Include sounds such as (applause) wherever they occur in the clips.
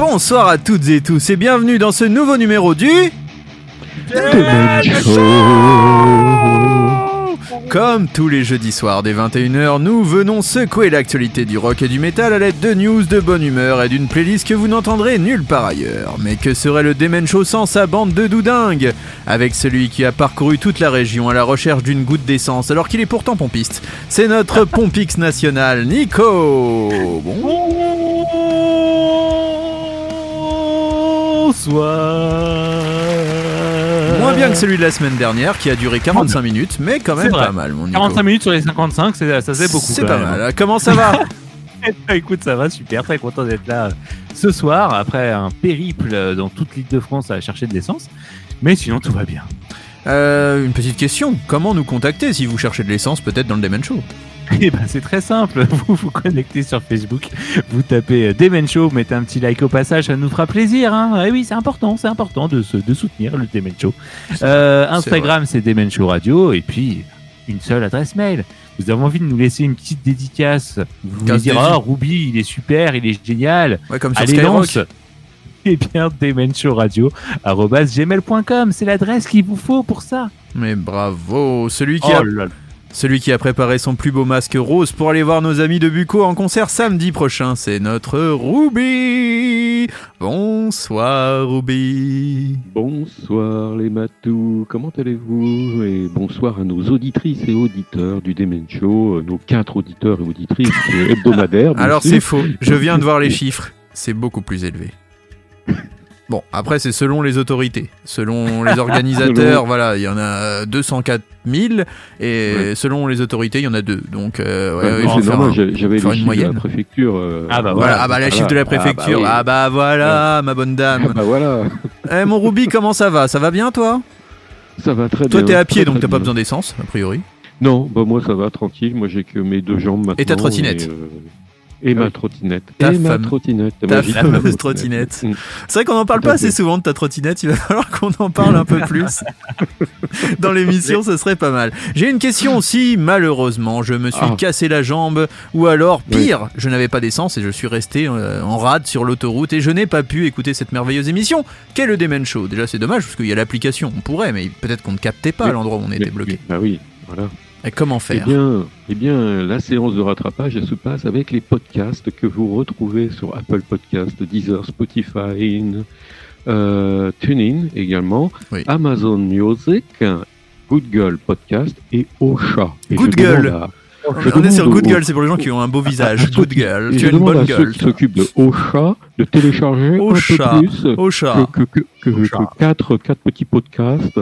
Radio Axe. 100% rock et metal, tous les jeudis soirs dès 21h. L'émission qui s'occupe la web radio. Comment Maintenant. Bonsoir à toutes et tous et bienvenue dans ce nouveau numéro du Comme tous les jeudis soirs dès 21h, nous venons secouer l'actualité du rock et du métal à l'aide de news de bonne humeur et d'une playlist que vous n'entendrez nulle part ailleurs. Mais que serait le Demen Show sans sa bande de doudingues? Avec celui qui a parcouru toute la région à la recherche d'une goutte d'essence alors qu'il est pourtant pompiste. C'est notre pompix national, Nico Moins bien que celui de la semaine dernière qui a duré 45 minutes, mais quand même C'est pas mal, mon Nico. 45 minutes sur les 55, c'est- ça faisait beaucoup. C'est pas même. mal. Comment ça va (laughs) Écoute, ça va super, très content d'être là euh, ce soir après un périple euh, dans toute l'île de France à chercher de l'essence. Mais sinon, tout va bien. Euh, Une petite question. Comment nous contacter si vous cherchez de l'essence peut-être dans le Demen Show? Et ben, c'est très simple. (laughs) Vous vous connectez sur Facebook, vous tapez euh, Demen Show, mettez un petit like au passage, ça nous fera plaisir. Hein. Eh oui, c'est important, c'est important de, se- de soutenir le Demen Show. Euh, Instagram, c'est Demen Show Radio, et puis une seule adresse mail. Vous avez envie de nous laisser une petite dédicace? Vous voulez dire, oh, Ruby, il est super, il est génial. Ouais, comme sur Allez, lance (laughs) Eh bien, c'est l'adresse qu'il vous faut pour ça. Mais bravo, celui qui, Oh a, là. Celui qui a préparé son plus beau masque rose pour aller voir nos amis de Bucco en concert samedi prochain, c'est notre Ruby. Bonsoir Ruby. Bonsoir les matous, comment allez-vous? Et bonsoir à nos auditrices et auditeurs du Demen Show, euh, nos quatre auditeurs et auditrices euh, hebdomadaires. Alors c'est faux, je viens de voir les (laughs) chiffres, c'est beaucoup plus élevé. Bon, après c'est selon les autorités, selon les (laughs) organisateurs, voilà, il y en a 204 000 et Ouais. selon les autorités, il y en a deux. Donc euh, ouais, Ouais, normal, j'avais une chiffres de la préfecture. euh, Ah bah Voilà, ah bah la voilà. chiffre de la Ah bah préfecture. oui. Ah bah voilà, ma bonne Ah dame. bah voilà, Eh mon Ruby, comment ça va? Ça va bien toi? Ça va très Toi bien. t'es à pied très, donc t'as pas besoin d'essence a priori. Non, bah moi ça va, tranquille, moi j'ai que mes deux jambes maintenant. Et ta trottinette. Et, ma trottinette. Ta et ma trottinette. ta fameuse trottinette. Mm. C'est vrai qu'on en parle pas assez souvent de ta trottinette, il va falloir (laughs) qu'on en parle un peu plus. (laughs) Dans l'émission, ce serait pas mal. J'ai une question aussi, malheureusement, je me suis Ah. cassé la jambe, ou alors, pire, je n'avais pas d'essence et je suis resté euh, en rade sur l'autoroute et je n'ai pas pu écouter cette merveilleuse émission. Qu'est le Demen Show? Déjà, c'est dommage parce qu'il y a l'application, on pourrait, mais peut-être qu'on ne captait pas Oui. l'endroit où on était Mais- bloqué. Bah oui, voilà. Et comment Eh faire bien, eh bien, la séance de rattrapage, elle se passe avec les podcasts que vous retrouvez sur Apple Podcasts, Deezer, Spotify, euh, TuneIn également, Oui. Amazon Music, Good Girl Podcast et Ocha. Et Good je Girl. à- On je est sur Good Girl, c'est pour les gens qui ont un beau visage. ceux Good Girl, tu je es une bonne à ceux gueule. qui s'occupent de Ocha de télécharger Ocha. un peu plus Au chat. que, que, que, que, Ocha. que quatre, quatre petits podcasts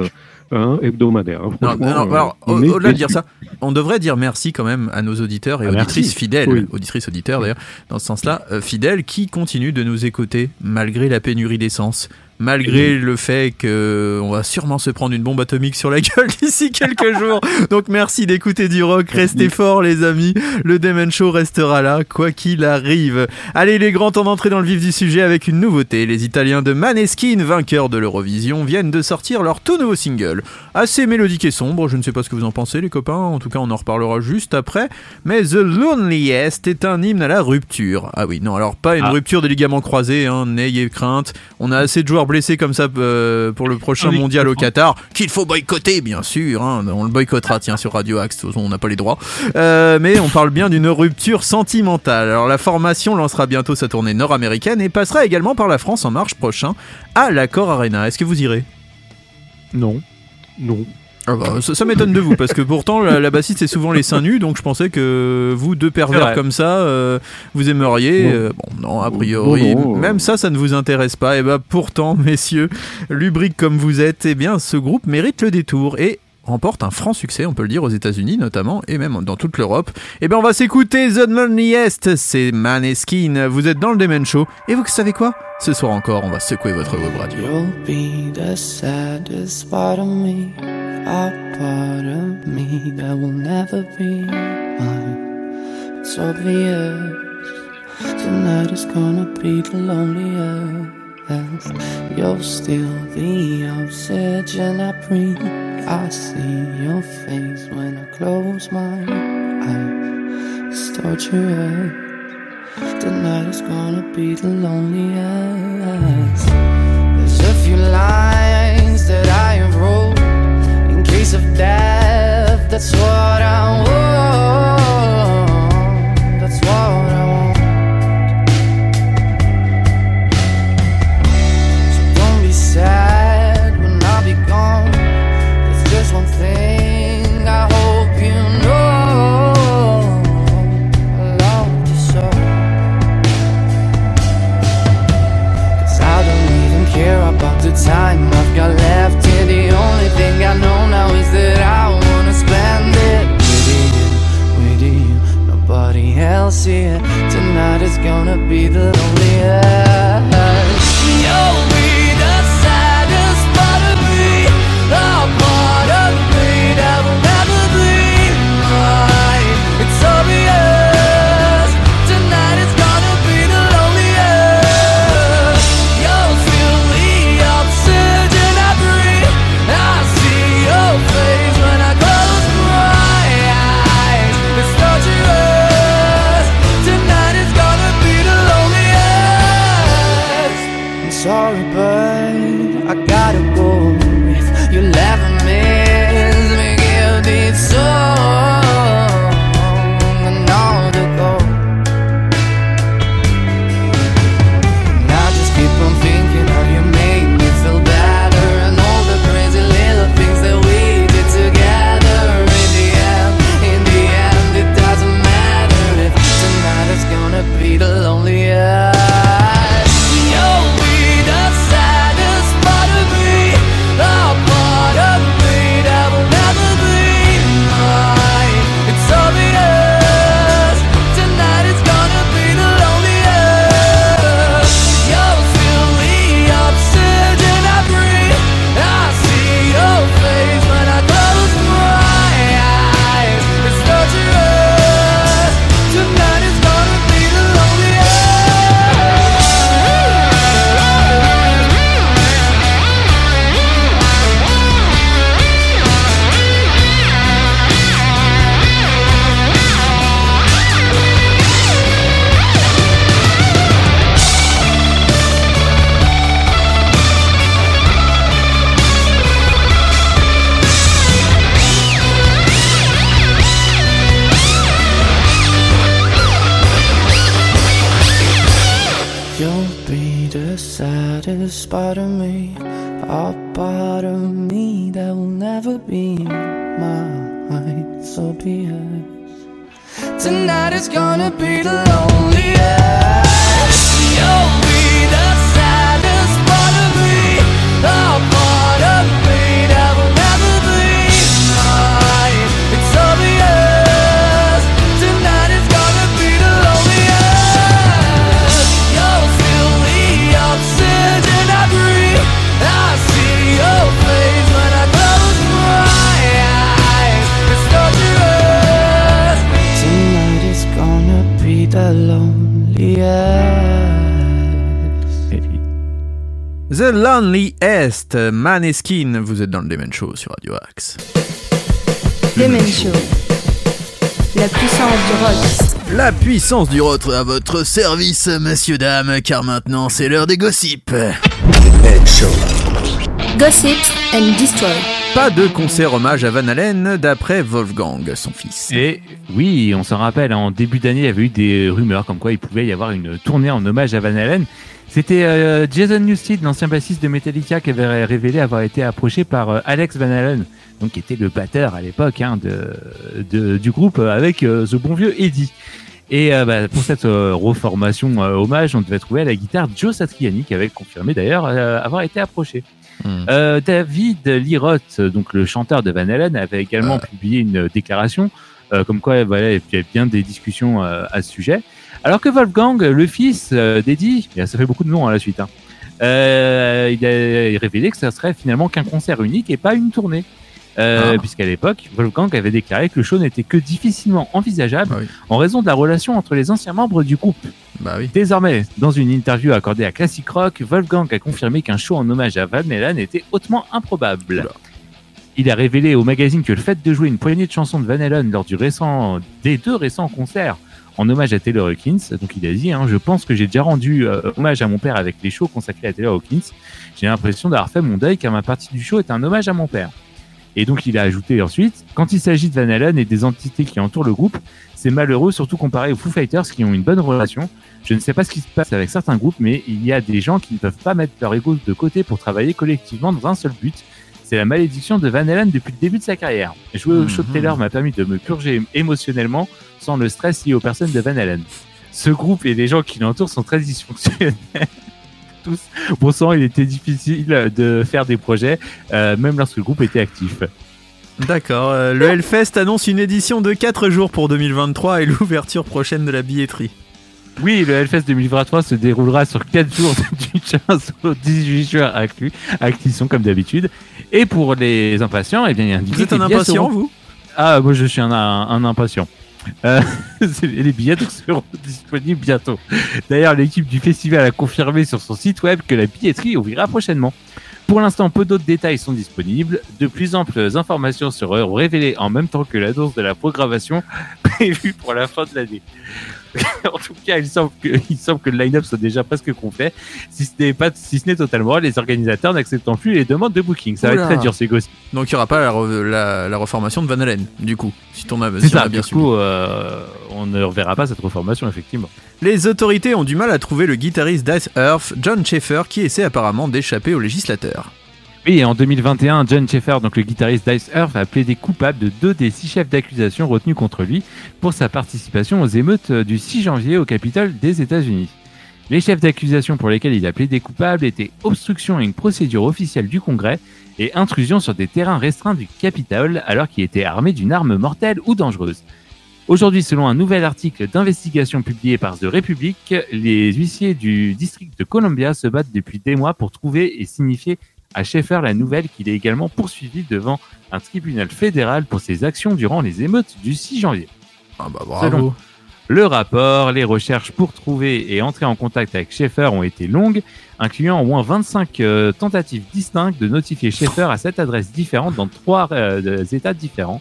hein, hebdomadaires. hein. Non, Franchement, non, euh, alors, au-delà de dire ça, on devrait dire merci quand même à nos auditeurs et Ah, auditrices merci. fidèles, Oui. auditrices auditeurs d'ailleurs, dans ce sens-là, euh, fidèles qui continuent de nous écouter malgré la pénurie d'essence, malgré le fait que on va sûrement se prendre une bombe atomique sur la (laughs) gueule d'ici quelques (laughs) jours. Donc merci d'écouter du rock, restez forts les amis, le Demen Show restera là quoi qu'il arrive. Allez, il est grand temps d'entrer dans le vif du sujet avec une nouveauté. Les Italiens de Maneskin, vainqueurs de l'Eurovision, viennent de sortir leur tout nouveau single. Assez mélodique et sombre, je ne sais pas ce que vous en pensez les copains, en tout cas on en reparlera juste après. Mais The Loneliest est un hymne à la rupture. Ah oui, non, alors pas une Ah. rupture des ligaments croisés, hein, n'ayez crainte. On a assez de joueurs blessés comme ça euh, pour le prochain Ah oui, mondial au. Qatar, qu'il faut boycotter bien sûr, hein. on le boycottera tiens sur Radio Axe, de toute façon on n'a pas les droits. Euh, mais on parle bien d'une rupture sentimentale. Alors la formation lancera bientôt sa tournée nord-américaine et passera également par la France en marche prochain à l'Accor Arena. Est-ce que vous irez? Non. Non. Ah bah, ça, ça m'étonne de vous parce que pourtant la, la bassiste c'est souvent les seins nus donc je pensais que vous deux pervers comme ça euh, vous aimeriez Non. euh, bon non a priori Non, non, même ça ça ne vous intéresse pas. Et bah pourtant (laughs) messieurs lubriques comme vous êtes eh bien ce groupe mérite le détour. Et remporte un franc succès, on peut le dire, aux États-Unis notamment, et même dans toute l'Europe. Et bien on va s'écouter The Loneliest, c'est Maneskin. Vous êtes dans le Demen Show, et vous savez quoi? Ce soir encore, on va secouer votre web radio. Saddest part of me, a part of me that will never be mine. Tonight is gonna be the loneliest. You're still the oxygen I breathe. I see your face when I close my eyes. It's torture. Tonight is gonna be the loneliest. There's a few lines that I wrote in case of death. That's what I want. Tonight is gonna be the loneliest. You'll The Loneliest, Maneskin. Vous êtes dans le Demen Show sur Radio Axe. Demen Show. La puissance du rock. La puissance du rock à votre service, messieurs, dames, car maintenant c'est l'heure des gossips. Gossip and Destroy. Pas de concert hommage à Van Halen d'après Wolfgang, son fils. Et oui, on s'en rappelle, en début d'année, il y avait eu des rumeurs comme quoi il pouvait y avoir une tournée en hommage à Van Halen. C'était euh, Jason Newsted, l'ancien bassiste de Metallica, qui avait révélé avoir été approché par euh, Alex Van Halen, donc qui était le batteur à l'époque hein, de, de- du groupe euh, avec euh, ce bon vieux Eddie. Et euh, bah, pour cette reformation hommage, on devait trouver à la guitare Joe Satriani, qui avait confirmé d'ailleurs avoir été approché. Hmm. David Liroth, donc le chanteur de Van Halen, avait également publié une déclaration comme quoi voilà, il y a bien des discussions à ce sujet. Alors que Wolfgang, le fils euh, d'Eddie, et ça fait beaucoup de noms à la suite, hein, euh, il a révélé que ça serait finalement qu'un concert unique et pas une tournée. Euh, Ah. Puisqu'à l'époque, Wolfgang avait déclaré que le show n'était que difficilement envisageable Ah oui. en raison de la relation entre les anciens membres du groupe. Bah oui. Désormais, dans une interview accordée à Classic Rock, Wolfgang a confirmé qu'un show en hommage à Van Halen était hautement improbable. Oula. Il a révélé au magazine que le fait de jouer une poignée de chansons de Van Halen lors du récent, des deux récents concerts en hommage à Taylor Hawkins, donc il a dit, hein, je pense que j'ai déjà rendu euh, hommage à mon père avec les shows consacrés à Taylor Hawkins. J'ai l'impression d'avoir fait mon deuil car ma partie du show est un hommage à mon père. Et donc il a ajouté ensuite, quand il s'agit de Van Halen et des entités qui entourent le groupe, c'est malheureux, surtout comparé aux Foo Fighters qui ont une bonne relation. Je ne sais pas ce qui se passe avec certains groupes, mais il y a des gens qui ne peuvent pas mettre leur ego de côté pour travailler collectivement dans un seul but. C'est la malédiction de Van Halen depuis le début de sa carrière. Jouer au show de Mhm. Taylor m'a permis de me purger émotionnellement sans le stress lié aux personnes de Van Halen. Ce groupe et les gens qui l'entourent sont très dysfonctionnels. (laughs) Tous. Bon sang, il était difficile de faire des projets, euh, même lorsque le groupe était actif. D'accord. euh, le Hellfest annonce une édition de 4 jours pour 2023 et l'ouverture prochaine de la billetterie. Oui, le Hellfest 2023 se déroulera sur 4 jours (laughs) du 15 au 18 juin inclus, acquisition comme d'habitude. Et pour les impatients, eh bien, il y a indiqué Vous êtes un impatient, seront- vous? Ah, moi je suis un, un, un impatient. Euh, (laughs) les billets seront (laughs) disponibles bientôt. D'ailleurs, l'équipe du festival a confirmé sur son site web que la billetterie ouvrira prochainement. Pour l'instant, peu d'autres détails sont disponibles. De plus amples informations seront révélées en même temps que l'annonce de la programmation (laughs) prévue pour la fin de l'année. (laughs) en tout cas, il semble que, il semble que le line-up soit déjà presque complet. Si ce n'est pas, si ce n'est totalement, les organisateurs n'acceptant plus les demandes de booking. Ça va être très dur, ces gosses. Donc il n'y aura pas la, re- la- la reformation de Van Halen, du coup, si ton a, C'est si on ça, a bien du coup, euh, on ne reverra pas cette reformation, effectivement. Les autorités ont du mal à trouver le guitariste d'Ice Earth, John Schaeffer, qui essaie apparemment d'échapper aux législateurs. Oui, et en 2021, John Schaeffer, donc le guitariste d'Ice Earth, a plaidé coupable de deux des six chefs d'accusation retenus contre lui pour sa participation aux émeutes du 6 janvier au Capitole des États-Unis. Les chefs d'accusation pour lesquels il a plaidé coupable étaient obstruction à une procédure officielle du Congrès et intrusion sur des terrains restreints du Capitole alors qu'il était armé d'une arme mortelle ou dangereuse. Aujourd'hui, selon un nouvel article d'investigation publié par The Republic, les huissiers du district de Columbia se battent depuis des mois pour trouver et signifier à Schaeffer la nouvelle qu'il est également poursuivi devant un tribunal fédéral pour ses actions durant les émeutes du 6 janvier. Ah bah Selon bravo. Le rapport, les recherches pour trouver et entrer en contact avec Schaeffer ont été longues, incluant au moins 25 euh, tentatives distinctes de notifier Schaeffer à cette adresse différente dans trois euh, états différents,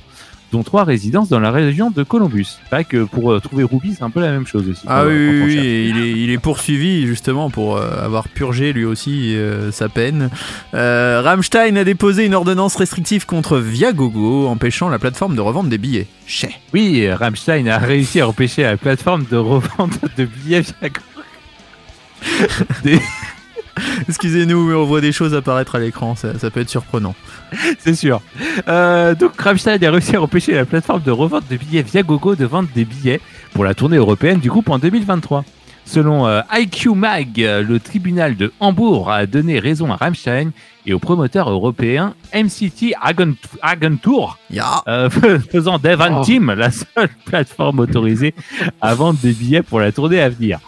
dont trois résidences dans la région de Columbus. Pas que pour euh, trouver Ruby, c'est un peu la même chose aussi. Ah oui, quand oui, et il est, il est poursuivi justement pour euh, avoir purgé lui aussi euh, sa peine. Euh, Rammstein a déposé une ordonnance restrictive contre Viagogo, empêchant la plateforme de revendre des billets. Chais. Oui, euh, Rammstein a réussi à empêcher la plateforme de revente de billets via des, (laughs) (laughs) Excusez-nous, mais on voit des choses apparaître à l'écran, ça, peut être surprenant. (laughs) c'est sûr. Euh, donc Rammstein a réussi à empêcher la plateforme de revente de billets Viagogo de vendre des billets pour la tournée européenne du groupe en 2023. Selon euh, IQ Mag, le tribunal de Hambourg a donné raison à Rammstein et au promoteur européen MCT Agent- Agentur, Ya. euh, (laughs) faisant d'Eventim la seule (laughs) plateforme autorisée à vendre des billets pour la tournée à venir.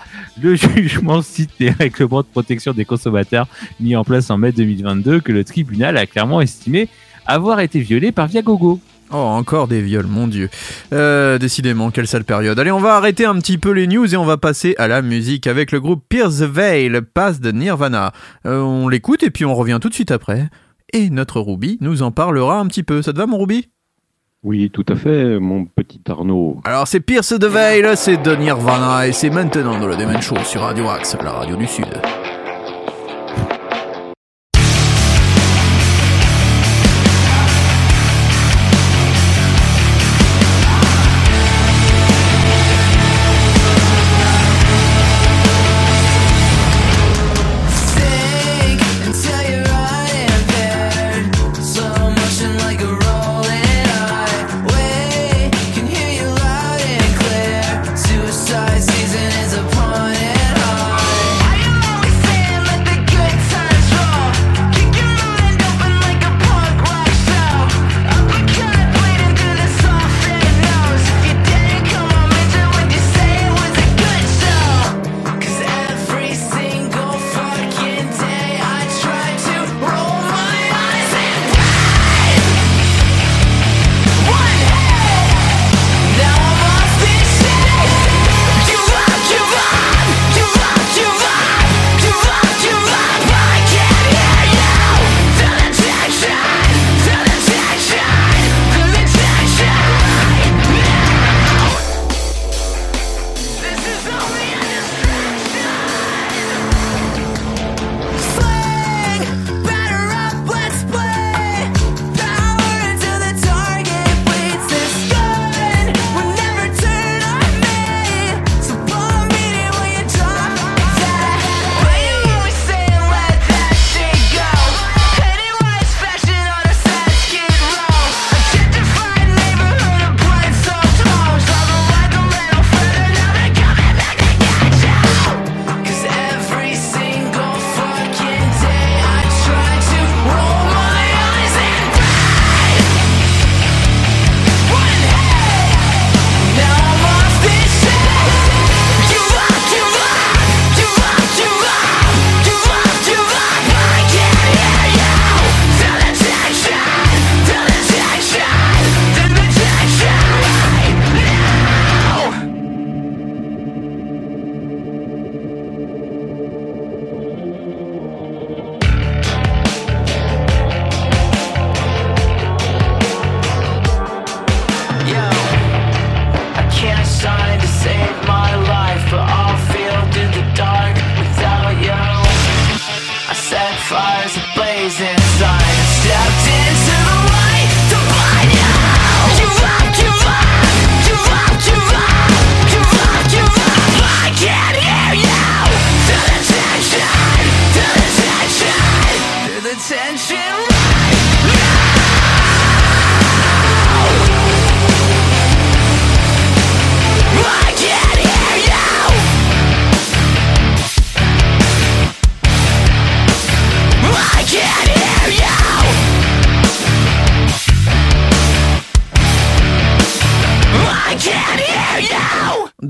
Le jugement cite les règlements de protection des consommateurs mis en place en mai 2022 que le tribunal a clairement estimé avoir été violé par Viagogo. Oh, encore des viols, mon dieu. Euh, décidément, quelle sale période. Allez, on va arrêter un petit peu les news et on va passer à la musique avec le groupe Pierce the Veil, passe de Nirvana. Euh, on l'écoute et puis on revient tout de suite après. Et notre Ruby nous en parlera un petit peu. Ça te va, mon Ruby? Oui, tout à fait, mon petit Arnaud. Alors, c'est Pierce the Veil, c'est de Nirvana et c'est maintenant dans le Demen Show sur Radio Axe, la radio du Sud.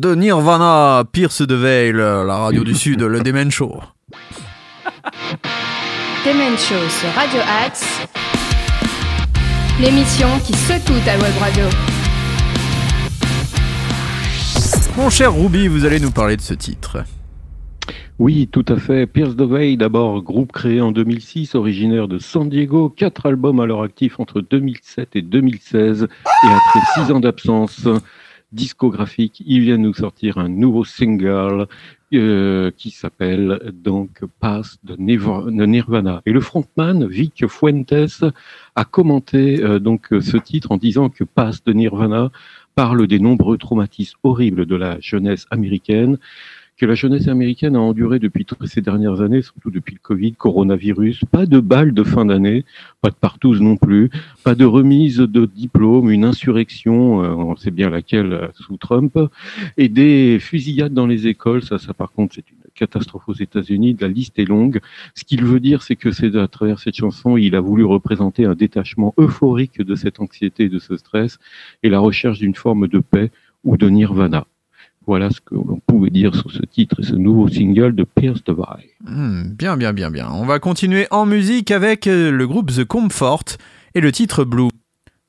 De Nirvana, Pierce de Veil, la radio du Sud, le Demen Show. Demen Show sur Radio Axe. L'émission qui secoue ta web radio. Mon cher Ruby, vous allez nous parler de ce titre. Oui, tout à fait. Pierce the Veil, d'abord groupe créé en 2006, originaire de San Diego, quatre albums à leur actif entre 2007 et 2016, et après six ans d'absence discographique, ils viennent nous sortir un nouveau single euh, qui s'appelle donc Pass de, de Nirvana. Et le frontman Vic Fuentes a commenté euh, donc ce titre en disant que Pass de Nirvana parle des nombreux traumatismes horribles de la jeunesse américaine que la jeunesse américaine a enduré depuis ces dernières années, surtout depuis le Covid, coronavirus, pas de balles de fin d'année, pas de partous non plus, pas de remise de diplôme, une insurrection, euh, on sait bien laquelle euh, sous Trump, et des fusillades dans les écoles, ça, ça par contre c'est une catastrophe aux États-Unis, la liste est longue. Ce qu'il veut dire, c'est que c'est à travers cette chanson, il a voulu représenter un détachement euphorique de cette anxiété et de ce stress, et la recherche d'une forme de paix ou de nirvana. Voilà ce que l'on pouvait dire sur ce titre et ce nouveau single de Pierce Veil. Hmm, bien, bien, bien, bien. On va continuer en musique avec euh, le groupe The Comfort et le titre Blue.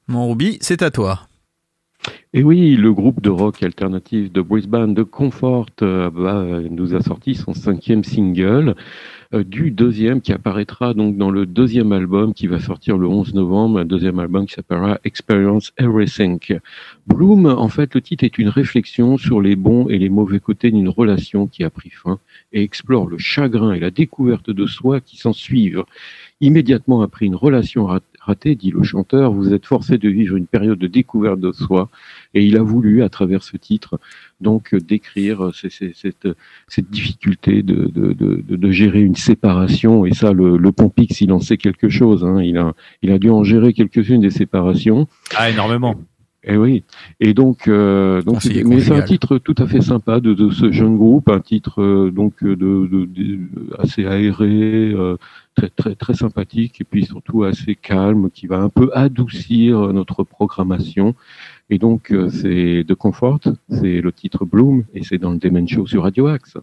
Mon Ruby, c'est à toi. Et oui, le groupe de rock alternatif de Brisbane, de Comfort, euh, bah, nous a sorti son cinquième single euh, du deuxième qui apparaîtra donc dans le deuxième album qui va sortir le 11 novembre, un deuxième album qui s'appellera Experience Everything. Bloom, en fait, le titre est une réflexion sur les bons et les mauvais côtés d'une relation qui a pris fin et explore le chagrin et la découverte de soi qui s'en suivent. Immédiatement après une relation rat- dit le chanteur, vous êtes forcé de vivre une période de découverte de soi et il a voulu, à travers ce titre, donc décrire euh, ces- ces- cette, cette difficulté de, de, de, de- de gérer une séparation. Et ça, le, le Pompix, il en sait quelque chose. Hein. Il, a, il a dû en gérer quelques-unes des séparations. Ah, énormément. Et oui. Et donc, euh, donc, Conseiller mais c'est un titre tout à fait sympa de, de ce jeune groupe, un titre euh, donc de, de- de- assez aéré, euh, très très sympathique et puis surtout assez calme, qui va un peu adoucir notre programmation. Et donc, euh, c'est de Comfort, c'est le titre Bloom et c'est dans le Demen Show sur Radio Axe.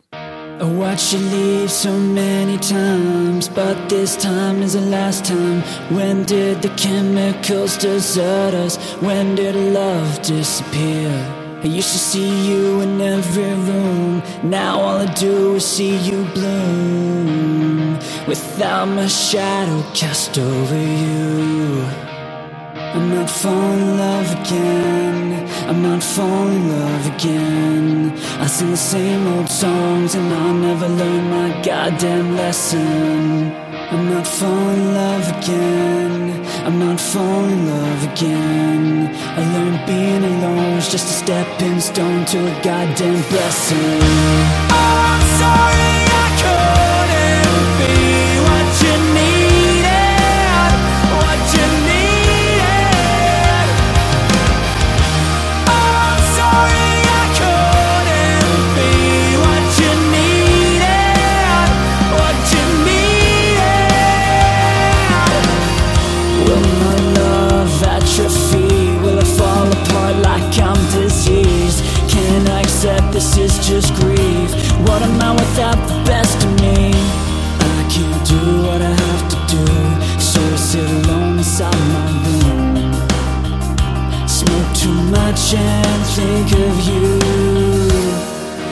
When did the chemicals desert us? When did love disappear? I used to see you in every room. Now all I do is see you bloom. Without my shadow cast over you. I'm not falling in love again. I'm not falling in love again. I sing the same old songs and I'll never learn my goddamn lesson. I'm not falling in love again. I'm not falling in love again. I learned being alone was just a stepping stone to a goddamn blessing. I'm sorry What am I without the best of me? I can't do what I have to do, so I sit alone inside my room. Smoke too much and think of you.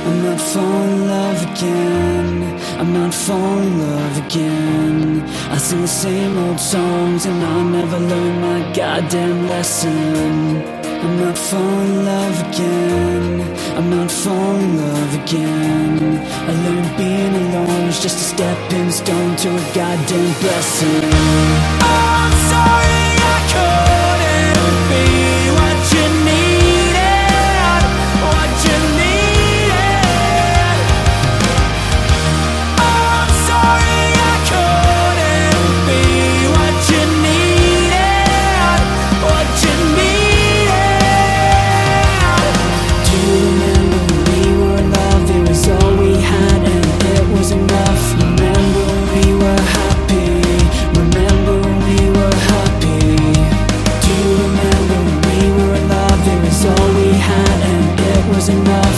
I'm not falling in love again. I'm not falling in love again. I sing the same old songs and I'll never learn my goddamn lesson. I'm not falling in love again. I'm not falling in love again. I learned being alone is just a stepping stone to a goddamn blessing. I'm sorry enough.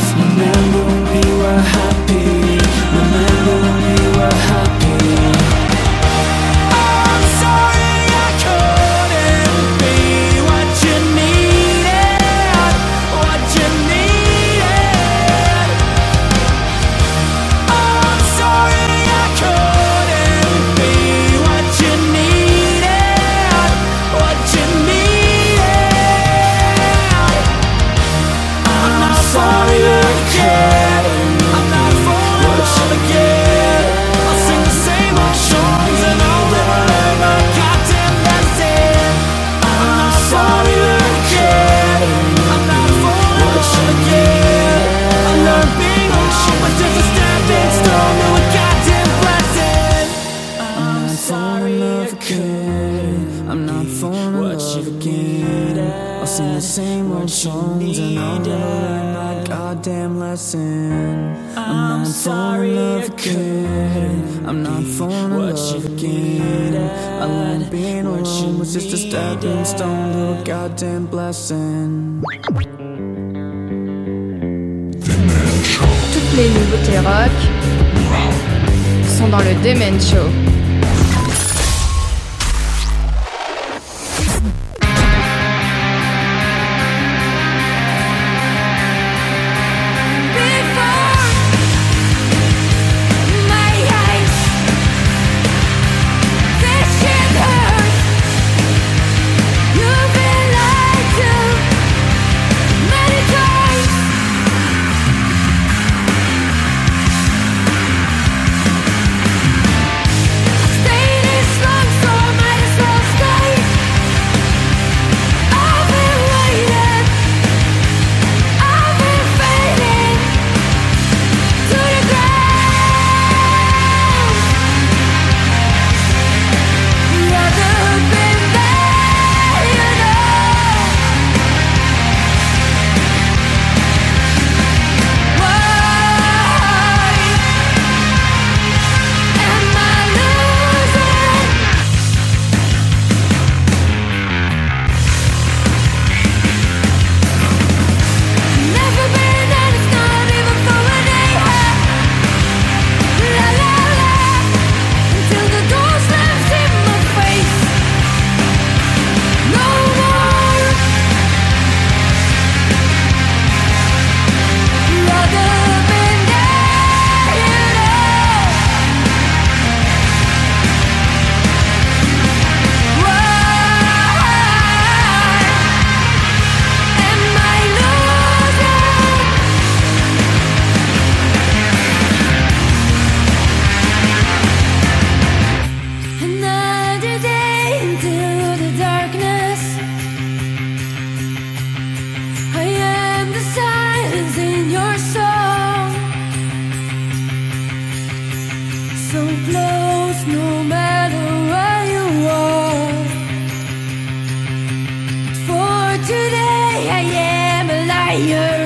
Today, I am a liar.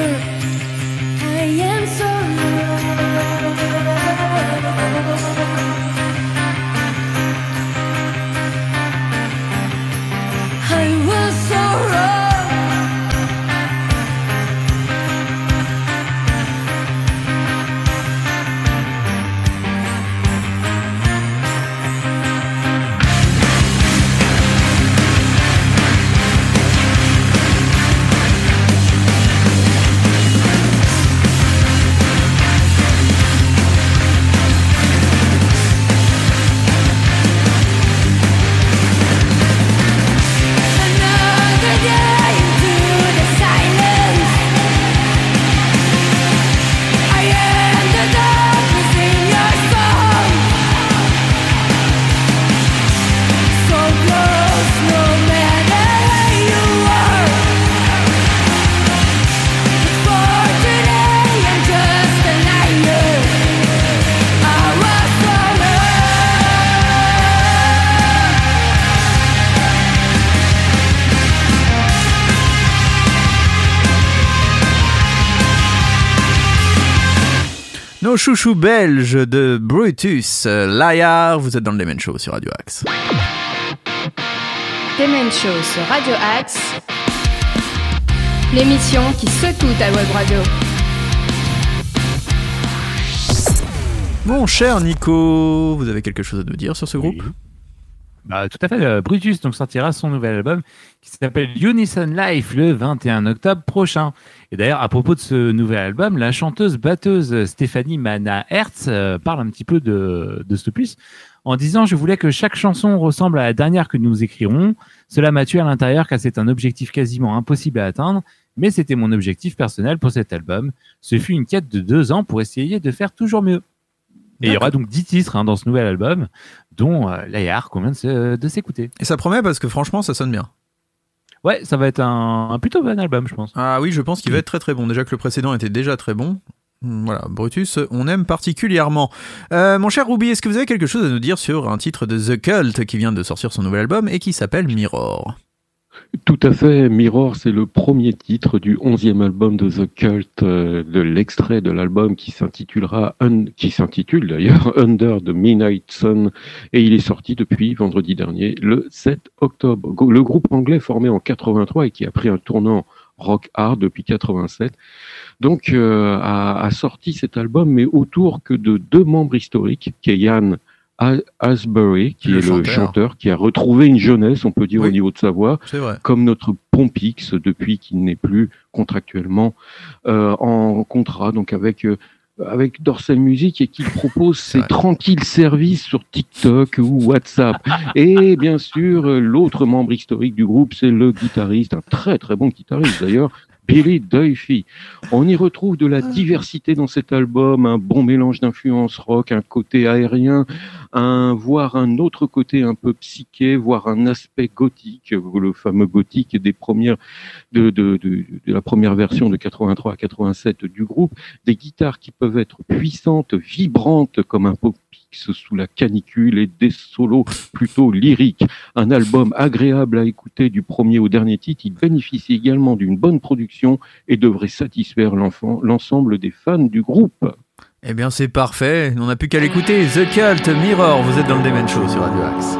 I am so I Nos chouchous belges de Brutus, Liar, vous êtes dans le Demen Show sur Radio Axe. Demen Show sur Radio Axe. L'émission qui secoue ta web radio. Mon cher Nico, vous avez quelque chose à nous dire sur ce groupe? Oui. Bah, tout à fait. euh, Brutus donc sortira son nouvel album qui s'appelle Unison Life le 21 octobre prochain. Et d'ailleurs, à propos de ce nouvel album, la chanteuse batteuse Stéphanie Mana Hertz euh, parle un petit peu de, de cet opus en disant Je voulais que chaque chanson ressemble à la dernière que nous écrirons. Cela m'a tué à l'intérieur car c'est un objectif quasiment impossible à atteindre. Mais c'était mon objectif personnel pour cet album. Ce fut une quête de deux ans pour essayer de faire toujours mieux. Et il y aura donc 10 titres hein, dans ce nouvel album, dont euh, qu'on vient de s'écouter. Et ça promet parce que franchement, ça sonne bien. Ouais, ça va être un, un plutôt bon album, je pense. Ah oui, je pense qu'il va être très très bon. Déjà que le précédent était déjà très bon. Hmm, Voilà, Brutus, on aime particulièrement. Euh, mon cher Ruby, est-ce que vous avez quelque chose à nous dire sur un titre de The Cult qui vient de sortir son nouvel album et qui s'appelle Mirror? Tout à fait. Mirror, c'est le premier titre du onzième album de The Cult, euh, de l'extrait de l'album qui s'intitulera, qui s'intitule d'ailleurs (laughs) Under the Midnight Sun, et il est sorti depuis vendredi dernier, le 7 octobre. Le groupe anglais formé en 83 et qui a pris un tournant rock hard depuis 87, donc euh, a, sorti cet album, mais autour que de deux membres historiques, qui est Yann Asbury, qui Le est le chanteur. qui a retrouvé une jeunesse, on peut dire, Oui. au niveau de sa voix, comme notre Pompix depuis qu'il n'est plus contractuellement euh, en contrat donc avec euh, avec Dorsal Music et qu'il propose ses tranquilles services sur TikTok ou WhatsApp. Et bien sûr, l'autre membre historique du groupe, c'est le guitariste, un très très bon guitariste d'ailleurs, Billy Duffy. On y retrouve de la diversité dans cet album, un bon mélange d'influences rock, un côté aérien, un voire un autre côté un peu psyché, voire un aspect gothique, le fameux gothique des premières de, de, de, de la première version de 83 à 87 du groupe, des guitares qui peuvent être puissantes, vibrantes comme un Popix sous la canicule et des solos plutôt lyriques. Un album agréable à écouter du premier au dernier titre, il bénéficie également d'une bonne production et devrait satisfaire l'ensemble des fans du groupe. Eh bien, c'est parfait. On n'a plus qu'à l'écouter. The Cult, Mirror. Vous êtes dans le Demen Show sur Radio Axe.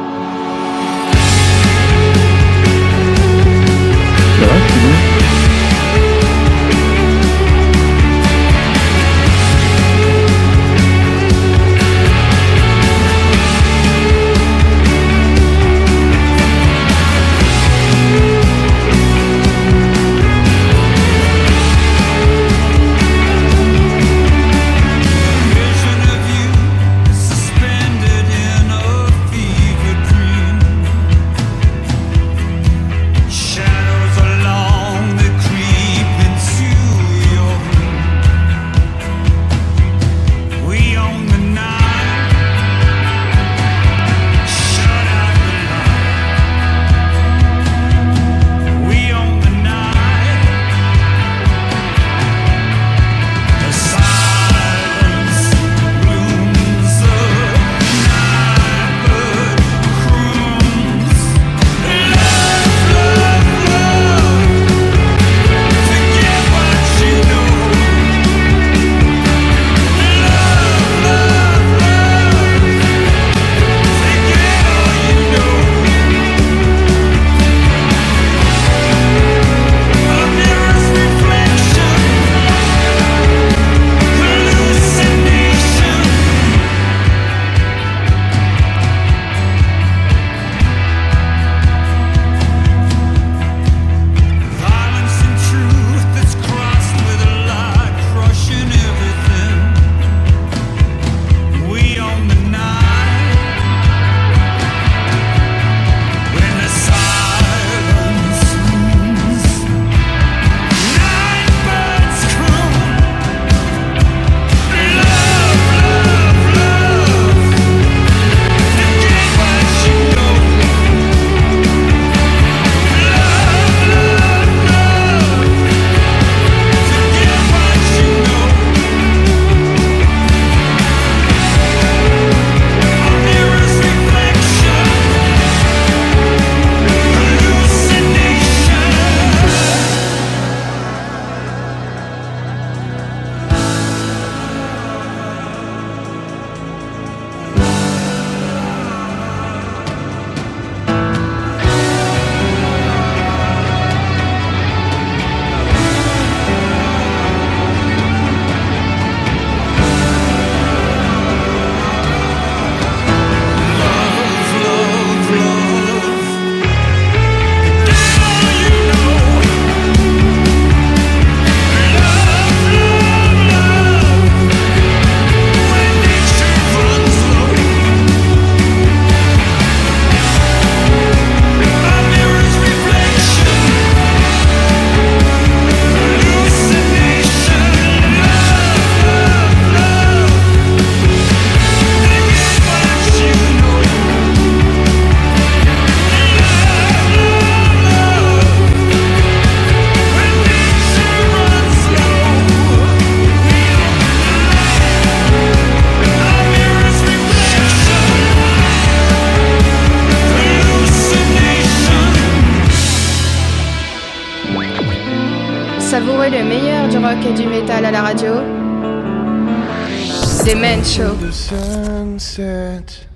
Show. the sunset.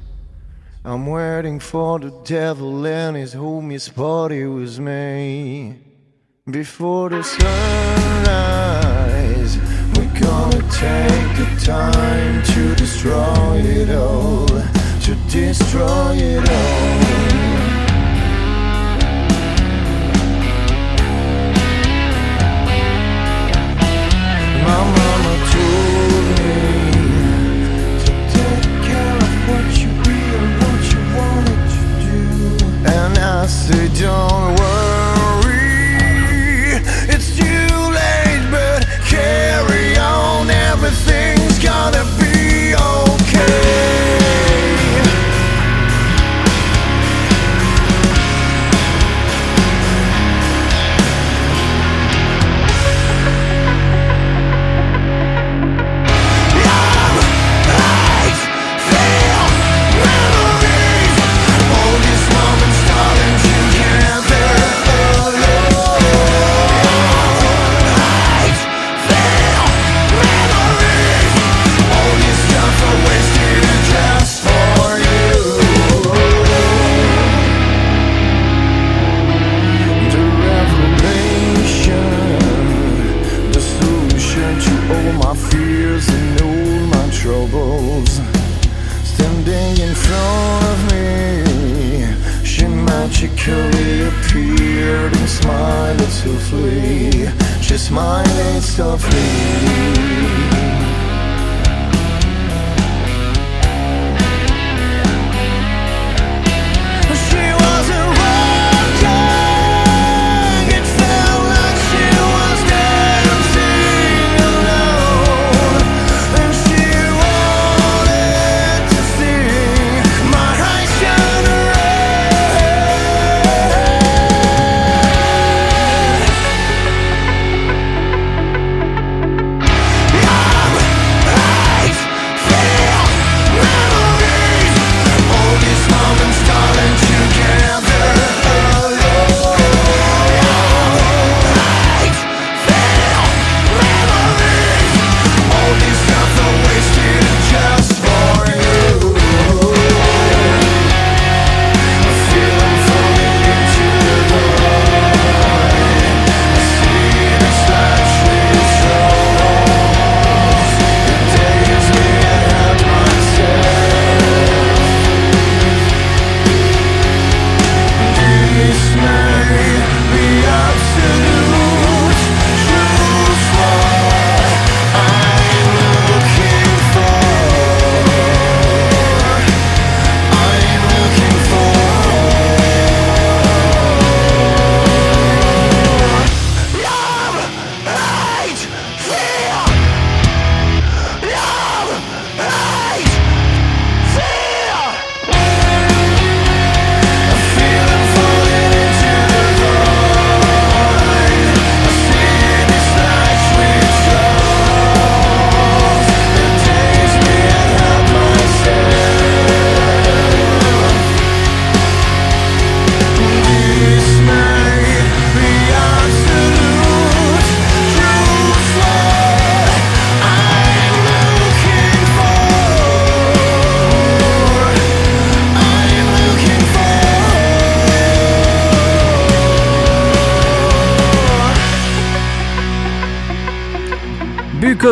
I'm waiting for the devil and his homies party with me. Before the sunrise, we're gonna take the time to destroy it all. To destroy it all.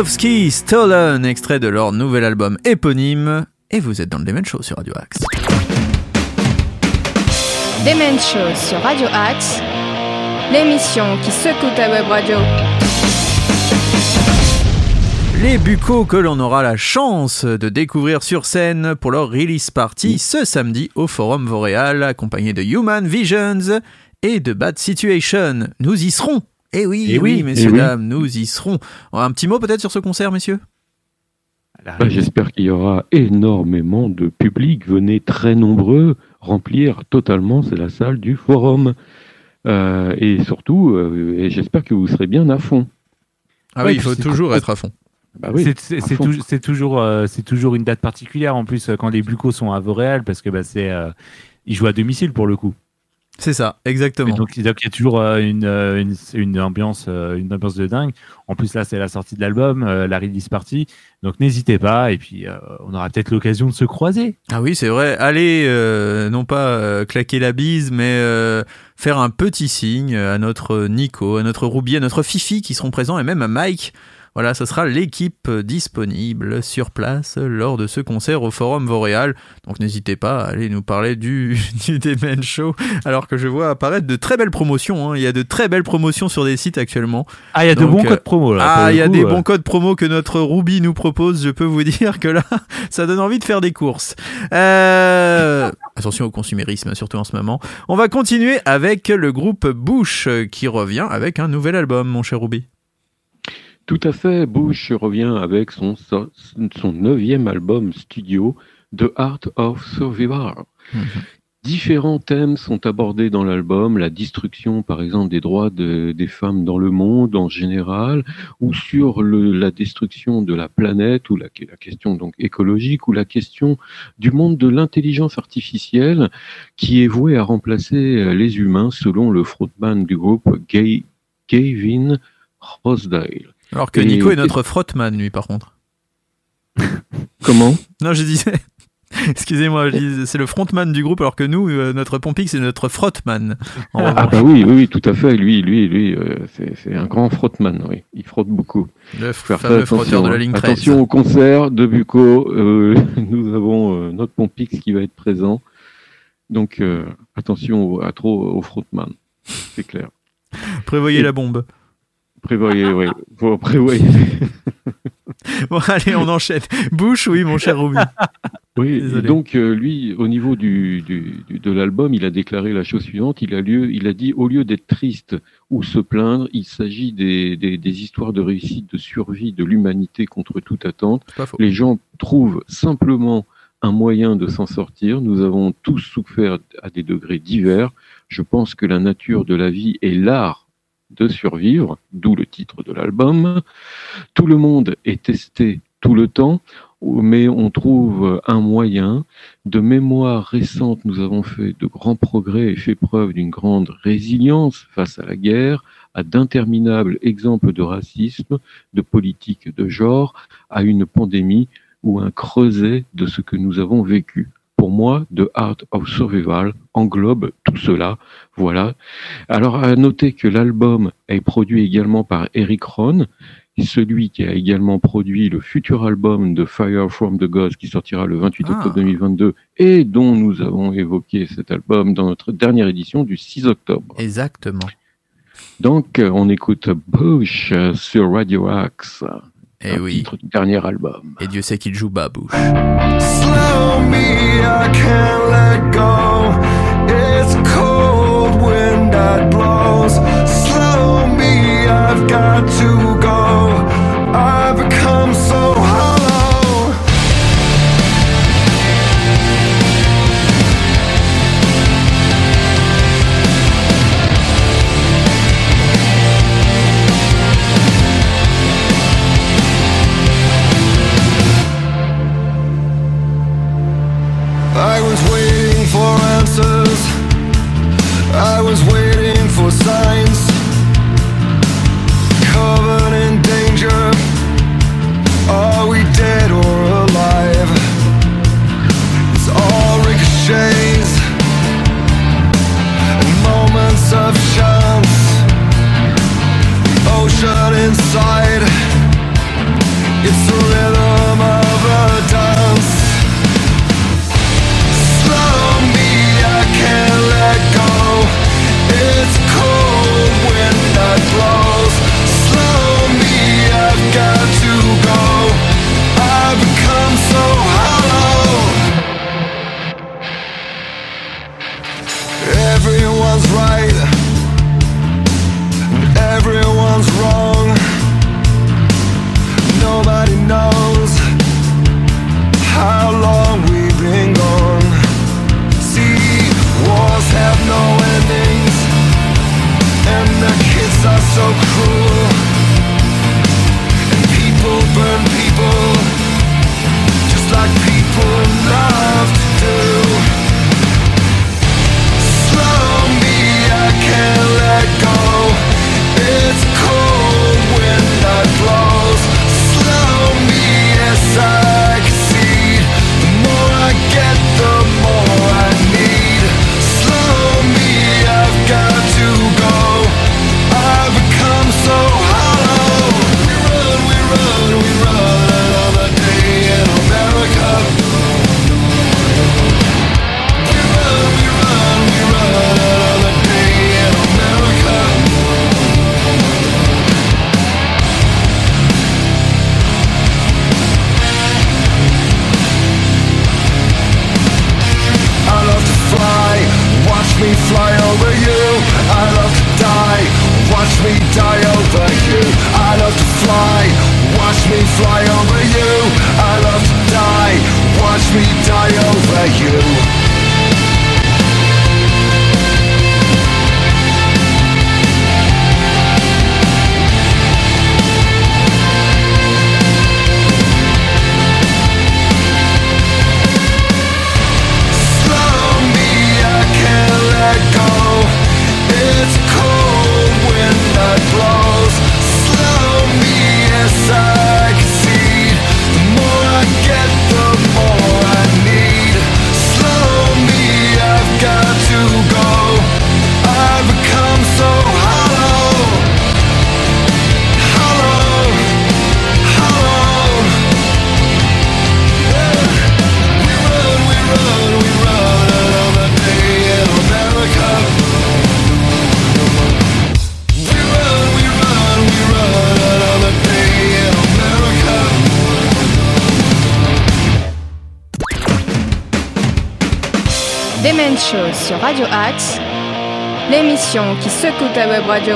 Stolen, extrait de leur nouvel album éponyme. Et vous êtes dans le Demen Show sur Radio Axe. Des Men Show sur Radio Axe. L'émission qui secoue ta web radio. Les buccos que l'on aura la chance de découvrir sur scène pour leur release party ce samedi au Forum Vauréal, accompagnés de Human Visions et de Bad Situation. Nous y serons. Eh oui, Eh oui, oui, messieurs, eh oui. dames, nous y serons. Un petit mot peut-être sur ce concert, messieurs? Bah, J'espère qu'il y aura énormément de public. Venez très nombreux, remplir totalement, c'est la salle du forum. Euh, et surtout, euh, et j'espère que vous serez bien à fond. Ah Ouais, oui, il faut toujours être à fond. Bah oui, C'est- tou- toujours, euh, c'est toujours une date particulière en plus quand les Bucos sont à Vauréal parce que bah, c'est, euh, ils jouent à domicile pour le coup. C'est ça, Et exactement. donc, donc, il y a toujours euh, une, euh, une, une ambiance, euh, une ambiance de dingue. En plus, là, c'est la sortie de l'album, euh, la release party. Donc, n'hésitez pas. Et puis, on aura peut-être l'occasion de se croiser. Ah oui, c'est vrai. Allez, non pas claquer la bise, mais faire un petit signe à notre Nico, à notre Ruby, à notre Fifi qui seront présents et même à Mike. Voilà, ce sera l'équipe disponible sur place lors de ce concert au Forum Vauréal. Donc n'hésitez pas à aller nous parler du, (laughs) du Demen Show, alors que je vois apparaître de très belles promotions. hein. Il y a de très belles promotions sur des sites actuellement. Ah, il y a de bons euh, codes promo, là. Ah, il y a coup, des euh. bons codes promo que notre Ruby nous propose. Je peux vous (laughs) dire que là, ça donne envie de faire des courses. Euh, Attention au consumérisme, surtout en ce moment. On va continuer avec le groupe Bush qui revient avec un nouvel album, mon cher Ruby. Tout à fait, Bush revient avec son, so- son neuvième album studio, The Art of Survival. Différents thèmes sont abordés dans l'album, la destruction par exemple des droits de- des femmes dans le monde en général, ou sur le- la destruction de la planète, ou la, la question donc écologique, ou la question du monde de l'intelligence artificielle qui est vouée à remplacer euh, les humains selon le frontman du groupe Gay, Gavin Rosedale. Alors que Et- Nico est notre frottman, lui, par contre. (laughs) Comment? Non, je disais. (laughs) Excusez-moi, c'est le frontman du groupe, alors que nous, euh, notre Pompix, c'est notre frottman. Ah revanche, bah oui, oui, oui, tout à fait. Lui, lui, lui, euh, c'est un grand frotteman. Oui, il frotte beaucoup. le fameux frotteur de la hein. ligne 13. Attention au concert de Bucco. euh, (laughs) nous avons notre Pompix qui va être présent. Donc attention au- à trop au frotteman. C'est clair. Prévoyez Et- la bombe. Prévoyez, oui. Prévoyez. (laughs) Bon, allez, on enchaîne. Bush, oui, mon cher. Oui, et donc euh, lui, au niveau du, du- du- de l'album, il a déclaré la chose suivante. Il a lieu, il a dit, au lieu d'être triste ou se plaindre, il s'agit des, des, des histoires de réussite, de survie de l'humanité contre toute attente. Les gens trouvent simplement un moyen de s'en sortir. Nous avons tous souffert à des degrés divers. Je pense que la nature de la vie est l'art de survivre, d'où le titre de l'album. Tout le monde est testé tout le temps, mais on trouve un moyen. De mémoire récente, nous avons fait de grands progrès et fait preuve d'une grande résilience face à la guerre, à d'interminables exemples de racisme, de politique de genre, à une pandémie ou un creuset de ce que nous avons vécu. Pour moi, The Art of Survival englobe tout cela. Voilà. Alors, à noter que l'album est produit également par Eric Ron, celui qui a également produit le futur album de Fire from the Gods qui sortira le 28 Ah. octobre 2022 et dont nous avons évoqué cet album dans notre dernière édition du 6 octobre. Exactement. Donc, on écoute Bush sur Radio Axe. Et un Eh oui. titre du dernier album. Et Dieu sait qu'il joue bas, Bush. Slow me, I can't let go. It's cold wind that blows. Slow me, I've got to go. I've signs. Covered in danger. Are we dead or alive? It's all ricochets and moments of chance. Ocean inside. So cruel. Sur Radio Axe, l'émission qui secoue ta web radio.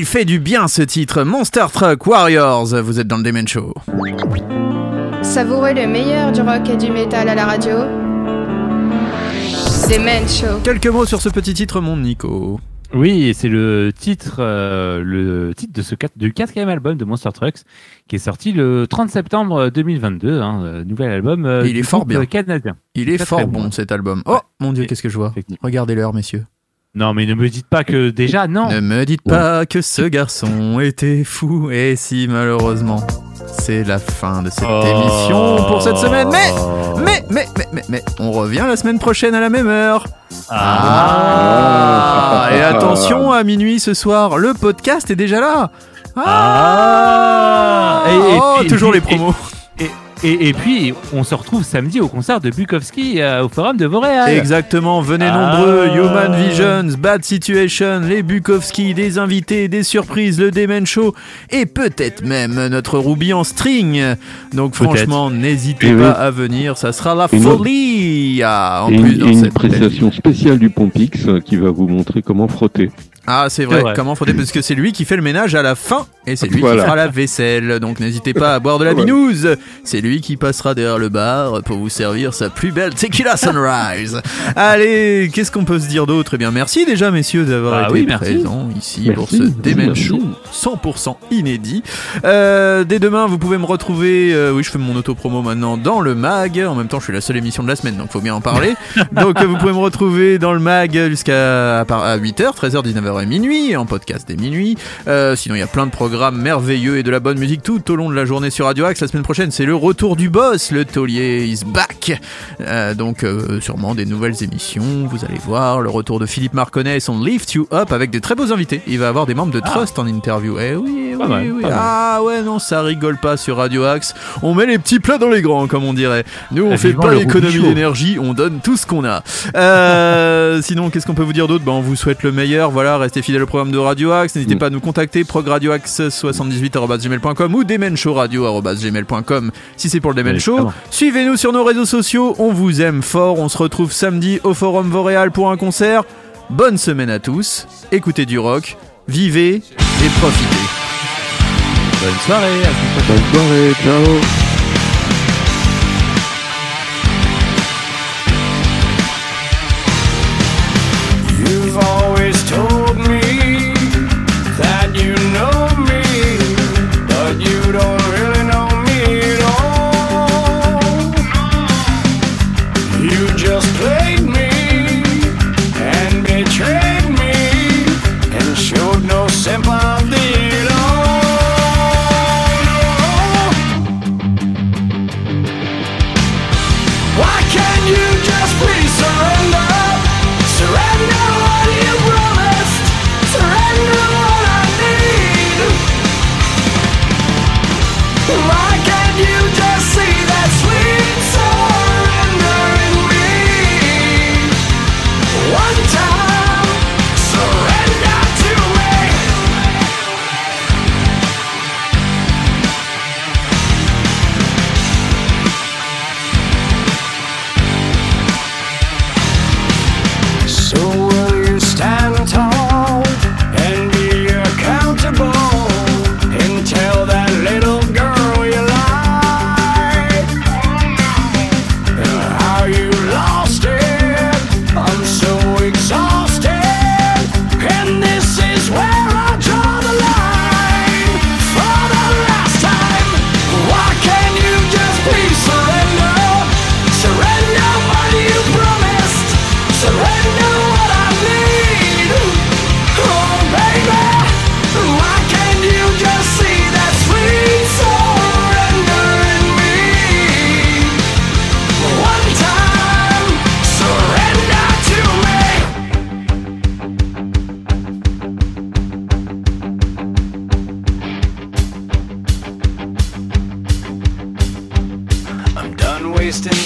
Il fait du bien ce titre, Monster Truck Warriors. Vous êtes dans le Demen Show. Savourez le meilleur du rock et du métal à la radio. Demen Show. Quelques mots sur ce petit titre, mon Nico. Oui, c'est le titre, euh, le titre de ce du quatrième album de Monster Trucks qui est sorti le 30 septembre 2022. Hein, euh, nouvel album. euh, il est fort bien. Canadien. Il est fort bon bon. cet album. Oh Ouais. mon dieu, qu'est-ce que je vois? Regardez l'heure, messieurs. Non, mais ne me dites pas que déjà, non. Ne me dites pas que ce garçon était fou. Et si malheureusement, c'est la fin de cette Oh. émission pour cette semaine. Mais, mais, mais, mais, mais, mais, on revient la semaine prochaine à la même heure. Ah, Et attention, à minuit ce soir, le podcast est déjà là. Ah. Et- et oh, toujours et- les promos. Et, et puis, on se retrouve samedi au concert de Bukowski euh, au Forum de Montréal. Exactement, venez Ah. nombreux, Human Visions, Bad Situation, les Bukowski, des invités, des surprises, le Demen Show et peut-être même notre Ruby en string. Donc franchement, n'hésitez Et pas oui. à venir, ça sera la folie. Ah, en Et plus une, dans et une cette belle prestation spéciale du Pompix euh, qui va vous montrer comment frotter. Ah, c'est vrai. C'est vrai. Comment frotter Parce que c'est lui qui fait le ménage à la fin et c'est lui Voilà. qui fera la vaisselle. Donc n'hésitez pas à boire de la binouse. C'est lui qui passera derrière le bar pour vous servir sa plus belle tequila sunrise. (laughs) Allez, qu'est-ce qu'on peut se dire d'autre? Eh bien, merci déjà, messieurs, d'avoir Bah été oui, présents ici Merci, pour ce Demen merci. Show 100% inédit. Euh, dès demain, vous pouvez me retrouver. euh, oui, je fais mon auto-promo maintenant dans le mag. En même temps, je suis la seule émission de la semaine, donc faut bien en parler. (laughs) donc, vous pouvez me retrouver dans le mag jusqu'à à par- à 8h, 13h, 19h et minuit, en podcast dès minuit. Euh, sinon, il y a plein de programmes merveilleux et de la bonne musique tout au long de la journée sur Radio Axe. La semaine prochaine, c'est le retour du boss. Le taulier is back. Euh, donc, euh, sûrement des nouvelles émissions. Vous allez voir le retour de Philippe Marconnet et son Lift You Up avec de très beaux invités. Il va avoir des membres de Trust en interview. Eh oui, eh oui, mal, oui. Ah ouais, non, ça rigole pas sur Radio Axe. On met les petits plats dans les grands, comme on dirait. Nous, on Ah, fait pas l'économie d'énergie, on donne tout ce qu'on a. Euh, (laughs) sinon, qu'est-ce qu'on peut vous dire d'autre? Ben, On vous souhaite le meilleur. Voilà, restez fidèles au programme de Radio Axe. N'hésitez Mm. pas à nous contacter, progradioaxe78.gmail.com ou demenshowradio.gmail.com si c'est pour le Demen Show. Suivez-nous sur nos réseaux sociaux. On vous aime fort. On se retrouve samedi au Forum Voreal pour un concert. Bonne semaine à tous. Écoutez du rock. Vivez et profitez. Bonne soirée. à. Bonne soirée, ciao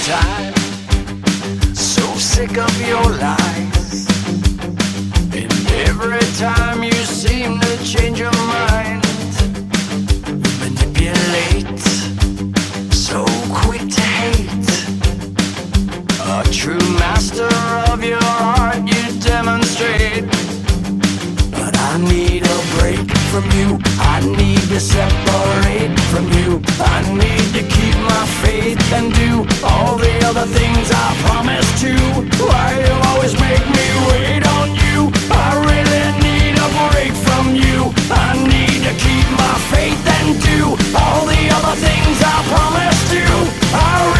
time. So sick of your lies. And every time you seem to change your mind, manipulate. So quick to hate. A true master of your heart, you demonstrate. But I need a break from you. I need to separate from you. I need to keep my faith and do all the other things I promised to. Why you always make me wait on you? I really need a break from you. I need to keep my faith and do all the other things I promised to. I